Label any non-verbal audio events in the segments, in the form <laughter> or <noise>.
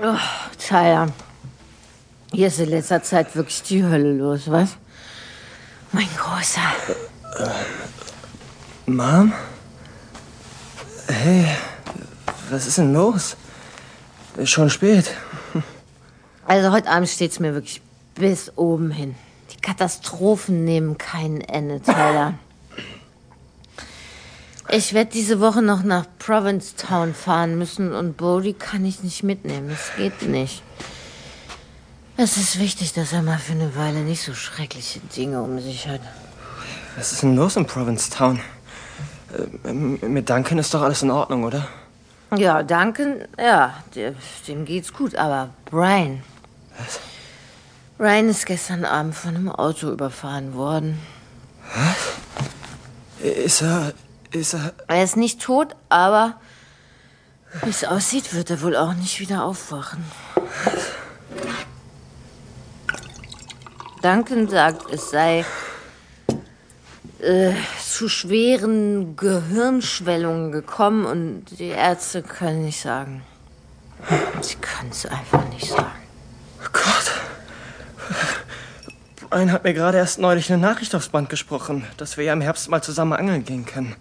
Oh, Tyler. Hier ist in letzter Zeit wirklich die Hölle los, was? Mein Großer. Äh, Mom? Hey, was ist denn los? Ist schon spät. <laughs> Also heute Abend steht's mir wirklich bis oben hin. Die Katastrophen nehmen kein Ende, Tyler. Ich werde diese Woche noch nach Provincetown fahren müssen und Bodie kann ich nicht mitnehmen. Das geht nicht. Es ist wichtig, dass er mal für eine Weile nicht so schreckliche Dinge um sich hat. Was ist denn los in Provincetown? Äh, mit Duncan ist doch alles in Ordnung, oder? Ja, Duncan, ja, dem geht's gut, aber Brian. Was? Brian ist gestern Abend von einem Auto überfahren worden. Was? Ist er. Ist er. Er ist nicht tot, aber wie es aussieht, wird er wohl auch nicht wieder aufwachen. Duncan sagt, es sei äh, zu schweren Gehirnschwellungen gekommen und die Ärzte können nicht sagen. Sie können es einfach nicht sagen. Oh Gott. Brian hat mir gerade erst neulich eine Nachricht aufs Band gesprochen, dass wir ja im Herbst mal zusammen angeln gehen können.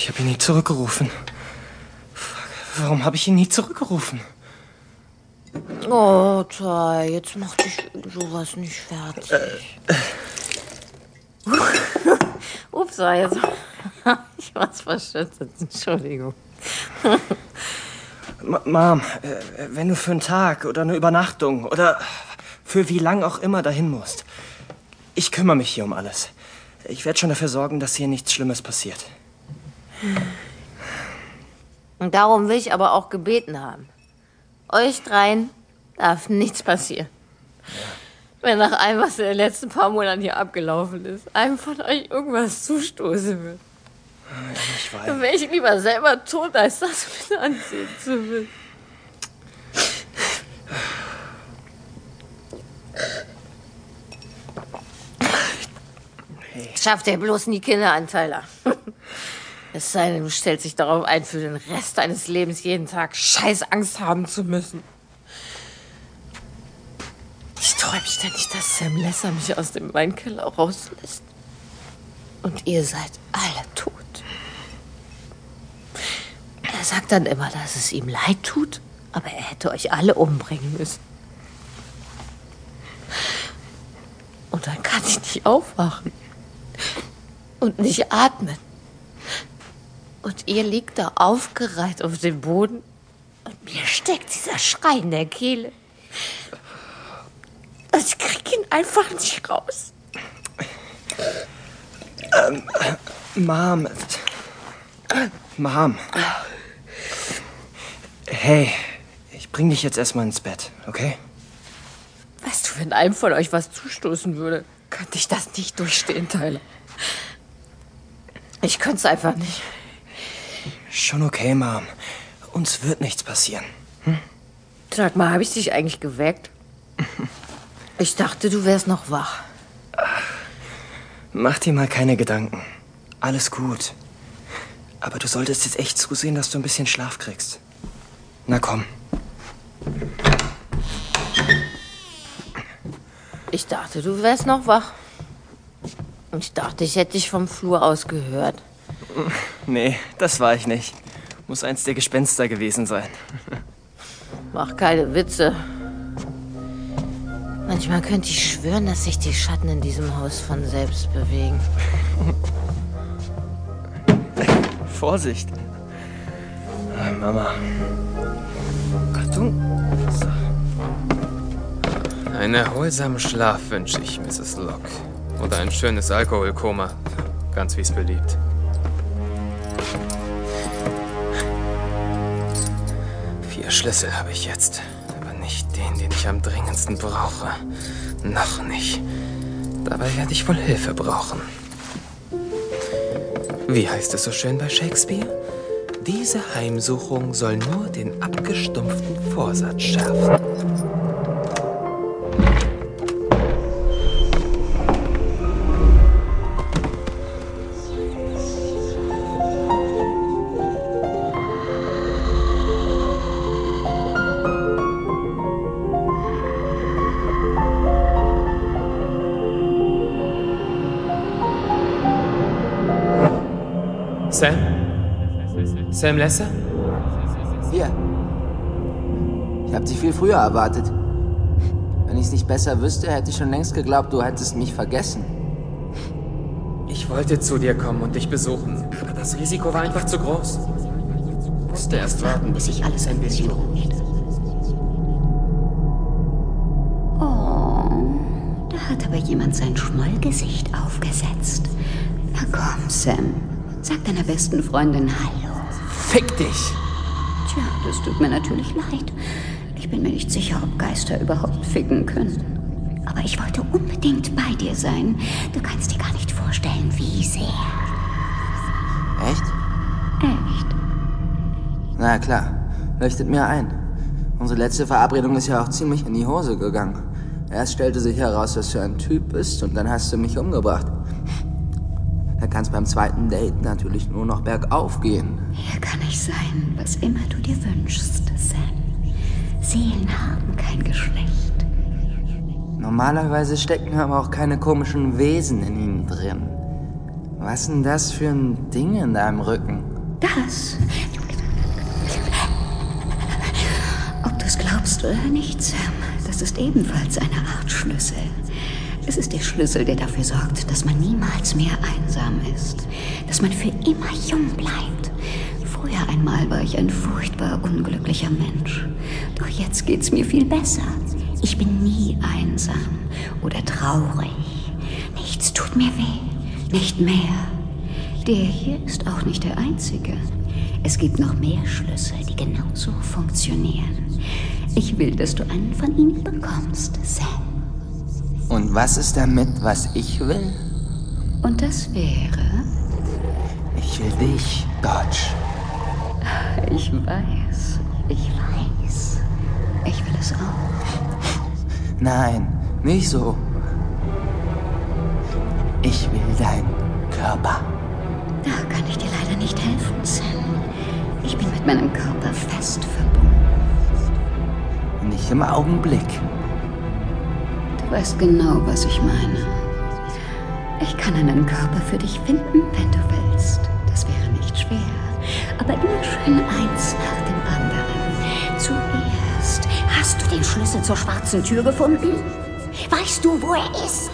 Ich habe ihn nie zurückgerufen. Warum habe ich ihn nie zurückgerufen? Oh, Ty, jetzt mach dich sowas nicht fertig. Äh, <laughs> äh. Ups, war jetzt. ich was verschüttet. Entschuldigung. Mom, äh, wenn du für einen Tag oder eine Übernachtung oder für wie lang auch immer dahin musst, ich kümmere mich hier um alles. Ich werde schon dafür sorgen, dass hier nichts Schlimmes passiert. Und darum will ich aber auch gebeten haben. Euch dreien darf nichts passieren. Wenn nach allem, was in den letzten paar Monaten hier abgelaufen ist, einem von euch irgendwas zustoßen wird. Ich weiß. Dann wäre ich lieber selber tot, als das mit anziehen zu müssen. Schafft er bloß nie Kinderanteile. Es sei denn, du stellst dich darauf ein, für den Rest deines Lebens jeden Tag scheiß Angst haben zu müssen. Ich träume ständig, dass Sam Lesser mich aus dem Weinkeller rauslässt. Und ihr seid alle tot. Er sagt dann immer, dass es ihm leid tut, aber er hätte euch alle umbringen müssen. Und dann kann ich nicht aufwachen und nicht atmen. Und ihr liegt da aufgereiht auf dem Boden und mir steckt dieser Schrei in der Kehle. Und ich krieg ihn einfach nicht raus. Ähm, Mom. Mom. Hey, ich bring dich jetzt erstmal ins Bett, okay? Weißt du, wenn einem von euch was zustoßen würde, könnte ich das nicht durchstehen, Tyler. Ich könnte es einfach nicht. Schon okay, Mom. Uns wird nichts passieren. Hm? Sag mal, habe ich dich eigentlich geweckt? Ich dachte, du wärst noch wach. Mach dir mal keine Gedanken. Alles gut. Aber du solltest jetzt echt zusehen, dass du ein bisschen Schlaf kriegst. Na komm. Ich dachte, du wärst noch wach. Ich dachte, ich hätte dich vom Flur aus gehört. <laughs> Nee, das war ich nicht. Muss eins der Gespenster gewesen sein. Mach keine Witze. Manchmal könnte ich schwören, dass sich die Schatten in diesem Haus von selbst bewegen. <laughs> Vorsicht. Mama. Achtung. So. Einen erholsamen Schlaf wünsche ich, Mrs. Locke. Oder ein schönes Alkoholkoma. Ganz wie es beliebt. Vier Schlüssel habe ich jetzt nicht den, den ich am dringendsten brauche. Noch nicht. Dabei werde ich wohl Hilfe brauchen. Wie heißt es so schön bei Shakespeare? Diese Heimsuchung soll nur den abgestumpften Vorsatz schärfen. Sam? Sam Lesser? Hier. Ich hab dich viel früher erwartet. Wenn ich's nicht besser wüsste, hätte ich schon längst geglaubt, du hättest mich vergessen. Ich wollte zu dir kommen und dich besuchen, aber das Risiko war einfach zu groß. Musste erst warten, bis sich alles ein bisschen ruht. Oh, da hat aber jemand sein Schmollgesicht aufgesetzt. Na komm, Sam. Sag deiner besten Freundin Hallo. Fick dich! Tja, das tut mir natürlich leid. Ich bin mir nicht sicher, ob Geister überhaupt ficken können. Aber ich wollte unbedingt bei dir sein. Du kannst dir gar nicht vorstellen, wie sehr. Echt? Echt? Na klar. Leuchtet mir ein. Unsere letzte Verabredung ist ja auch ziemlich in die Hose gegangen. Erst stellte sich heraus, dass du ein Typ bist und dann hast du mich umgebracht. Kann es beim zweiten Date natürlich nur noch bergauf gehen. Hier kann ich sein, was immer du dir wünschst, Sam. Seelen haben kein Geschlecht. Normalerweise stecken aber auch keine komischen Wesen in ihnen drin. Was denn das für ein Ding in deinem Rücken? Das. Ob du es glaubst oder nicht, Sam, das ist ebenfalls eine Art Schlüssel. Es ist der Schlüssel, der dafür sorgt, dass man niemals mehr einsam ist, dass man für immer jung bleibt. Früher einmal war ich ein furchtbar unglücklicher Mensch. Doch jetzt geht's mir viel besser. Ich bin nie einsam oder traurig. Nichts tut mir weh, nicht mehr. Der hier ist auch nicht der einzige. Es gibt noch mehr Schlüssel, die genauso funktionieren. Ich will, dass du einen von ihnen bekommst, Sam. Und was ist damit, was ich will? Und das wäre, Ich will dich, Dodge. ich weiß, ich weiß. Ich will es auch. Nein, nicht so. Ich will deinen Körper. Da kann ich dir leider nicht helfen, Sam. Ich bin mit meinem Körper fest verbunden. Nicht im Augenblick. Du weißt genau, was ich meine. Ich kann einen Körper für dich finden, wenn du willst. Das wäre nicht schwer. Aber immer schön eins nach dem anderen. Zuerst hast du den Schlüssel zur schwarzen Tür gefunden? Weißt du, wo er ist?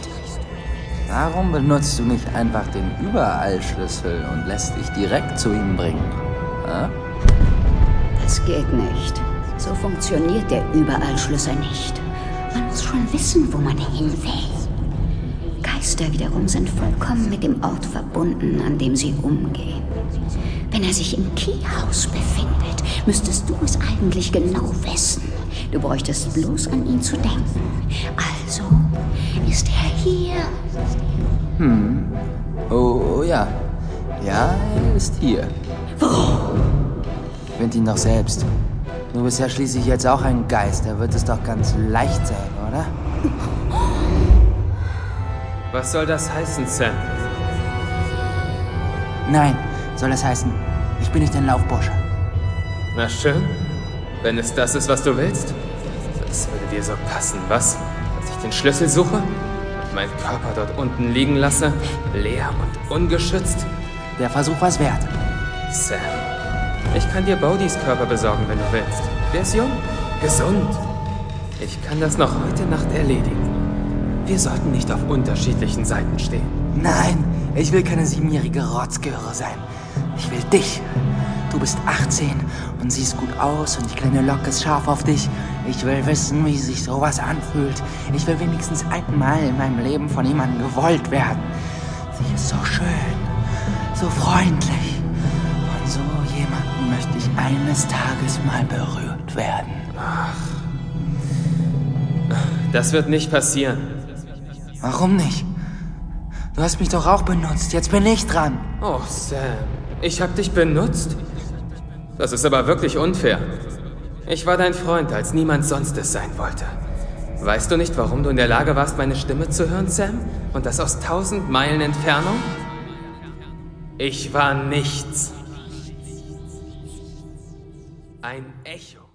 Warum benutzt du nicht einfach den Überallschlüssel und lässt dich direkt zu ihm bringen? Hä? Das geht nicht. So funktioniert der Überallschlüssel nicht. Man muss schon wissen, wo man hin will. Geister wiederum sind vollkommen mit dem Ort verbunden, an dem sie umgehen. Wenn er sich im Keyhaus befindet, müsstest du es eigentlich genau wissen. Du bräuchtest bloß an ihn zu denken. Also ist er hier. Oh, oh ja. Ja, er ist hier. Find ihn doch selbst. Du bist ja schließlich jetzt auch ein Geist. Da wird es doch ganz leicht sein, oder? Was soll das heißen, Sam? Nein, soll das heißen, ich bin nicht dein Laufbursche. Na schön. Wenn es das ist, was du willst. Das würde dir so passen, was? Dass ich den Schlüssel suche und meinen Körper dort unten liegen lasse, leer und ungeschützt? Der Versuch war's wert. Sam, ich kann dir Bodys Körper besorgen, wenn du willst. Der ist jung, gesund. Ich kann das noch heute Nacht erledigen. Wir sollten nicht auf unterschiedlichen Seiten stehen. Nein, ich will keine siebenjährige Rotzgöre sein. Ich will dich. Du bist 18 und siehst gut aus und die kleine Locke ist scharf auf dich. Ich will wissen, wie sich sowas anfühlt. Ich will wenigstens einmal in meinem Leben von jemandem gewollt werden. Sie ist so schön, so freundlich. Von so jemandem möchte ich eines Tages mal berührt werden. Das wird nicht passieren. Warum nicht? Du hast mich doch auch benutzt. Jetzt bin ich dran. Oh, Sam, ich hab dich benutzt? Das ist aber wirklich unfair. Ich war dein Freund, als niemand sonst es sein wollte. Weißt du nicht, warum du in der Lage warst, meine Stimme zu hören, Sam? Und das aus tausend Meilen Entfernung? Ich war nichts. Ein Echo.